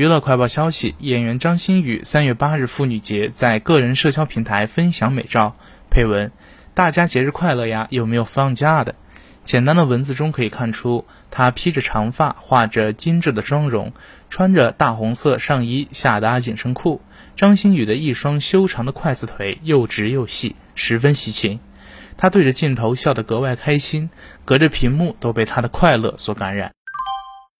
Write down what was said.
娱乐快报消息演员张馨予三月八日妇女节在个人社交平台分享美照。配文大家节日快乐呀有没有放假的？简单的文字中可以看出她披着长发画着精致的妆容穿着大红色上衣下搭紧身裤。张馨予的一双修长的筷子腿又直又细十分喜庆。她对着镜头笑得格外开心隔着屏幕都被她的快乐所感染。